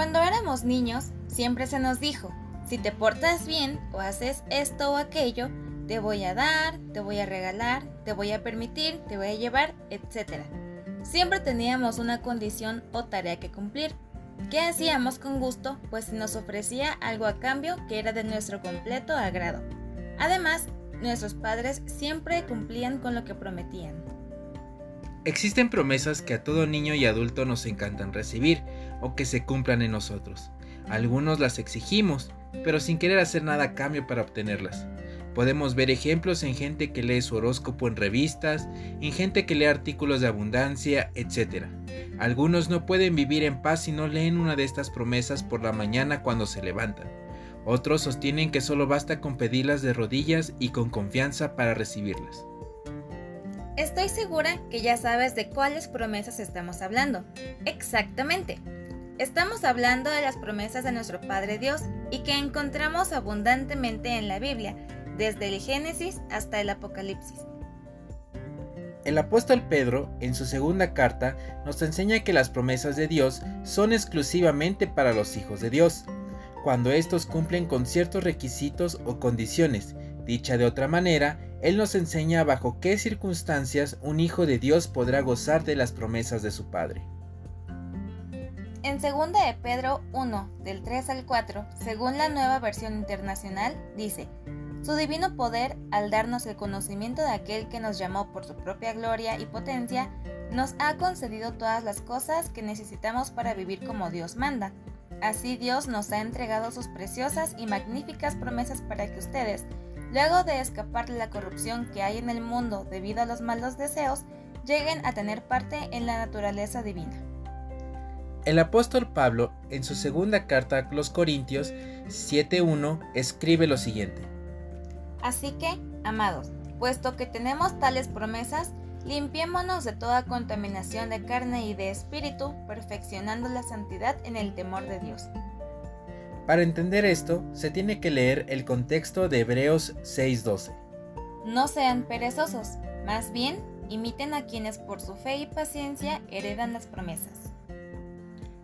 Cuando éramos niños, siempre se nos dijo, si te portas bien o haces esto o aquello, te voy a dar, te voy a regalar, te voy a permitir, te voy a llevar, etc. Siempre teníamos una condición o tarea que cumplir, que hacíamos con gusto, pues nos ofrecía algo a cambio que era de nuestro completo agrado. Además, nuestros padres siempre cumplían con lo que prometían. Existen promesas que a todo niño y adulto nos encantan recibir o que se cumplan en nosotros. Algunos las exigimos, pero sin querer hacer nada a cambio para obtenerlas. Podemos ver ejemplos en gente que lee su horóscopo en revistas, en gente que lee artículos de abundancia, etc. Algunos no pueden vivir en paz si no leen una de estas promesas por la mañana cuando se levantan. Otros sostienen que solo basta con pedirlas de rodillas y con confianza para recibirlas. Estoy segura que ya sabes de cuáles promesas estamos hablando. Exactamente. Estamos hablando de las promesas de nuestro Padre Dios y que encontramos abundantemente en la Biblia, desde el Génesis hasta el Apocalipsis. El apóstol Pedro, en su segunda carta, nos enseña que las promesas de Dios son exclusivamente para los hijos de Dios, cuando estos cumplen con ciertos requisitos o condiciones. Dicha de otra manera, él nos enseña bajo qué circunstancias un hijo de Dios podrá gozar de las promesas de su Padre. En 2 de Pedro 1, del 3 al 4, según la nueva versión internacional, dice, Su divino poder, al darnos el conocimiento de aquel que nos llamó por su propia gloria y potencia, nos ha concedido todas las cosas que necesitamos para vivir como Dios manda. Así Dios nos ha entregado sus preciosas y magníficas promesas para que ustedes, luego de escapar de la corrupción que hay en el mundo debido a los malos deseos, lleguen a tener parte en la naturaleza divina. El apóstol Pablo, en su segunda carta a los Corintios 7.1, escribe lo siguiente. Así que, amados, puesto que tenemos tales promesas, limpiémonos de toda contaminación de carne y de espíritu, perfeccionando la santidad en el temor de Dios. Para entender esto, se tiene que leer el contexto de Hebreos 6:12. No sean perezosos, más bien imiten a quienes por su fe y paciencia heredan las promesas.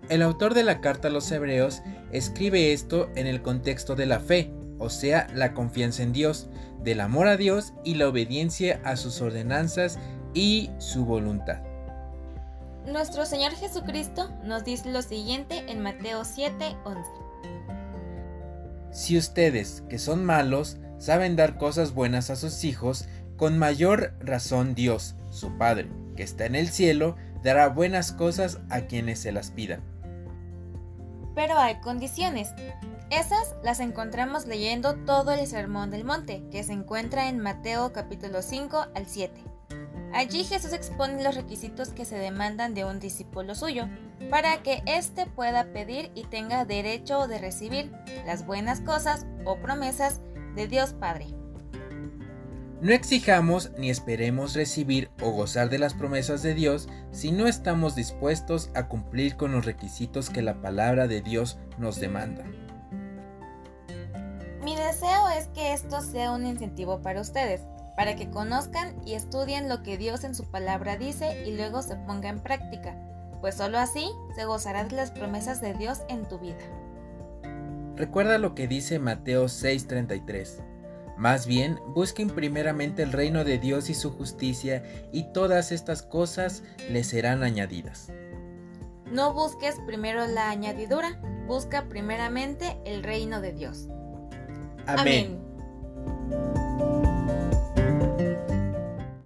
El autor de la carta a los Hebreos escribe esto en el contexto de la fe, o sea, la confianza en Dios, del amor a Dios y la obediencia a sus ordenanzas y su voluntad. Nuestro Señor Jesucristo nos dice lo siguiente en Mateo 7:11. Si ustedes, que son malos, saben dar cosas buenas a sus hijos, con mayor razón Dios, su Padre, que está en el cielo, dará buenas cosas a quienes se las pidan. Pero hay condiciones. Esas las encontramos leyendo todo el Sermón del Monte, que se encuentra en Mateo capítulo 5 al 7. Allí Jesús expone los requisitos que se demandan de un discípulo suyo, para que éste pueda pedir y tenga derecho de recibir las buenas cosas o promesas de Dios Padre. No exijamos ni esperemos recibir o gozar de las promesas de Dios si no estamos dispuestos a cumplir con los requisitos que la palabra de Dios nos demanda. Mi deseo es que esto sea un incentivo para ustedes, para que conozcan y estudien lo que Dios en su palabra dice y luego se ponga en práctica, pues sólo así se gozará de las promesas de Dios en tu vida. Recuerda lo que dice Mateo 6:33. Más bien, busquen primeramente el reino de Dios y su justicia, y todas estas cosas les serán añadidas. No busques primero la añadidura, busca primeramente el reino de Dios. Amén.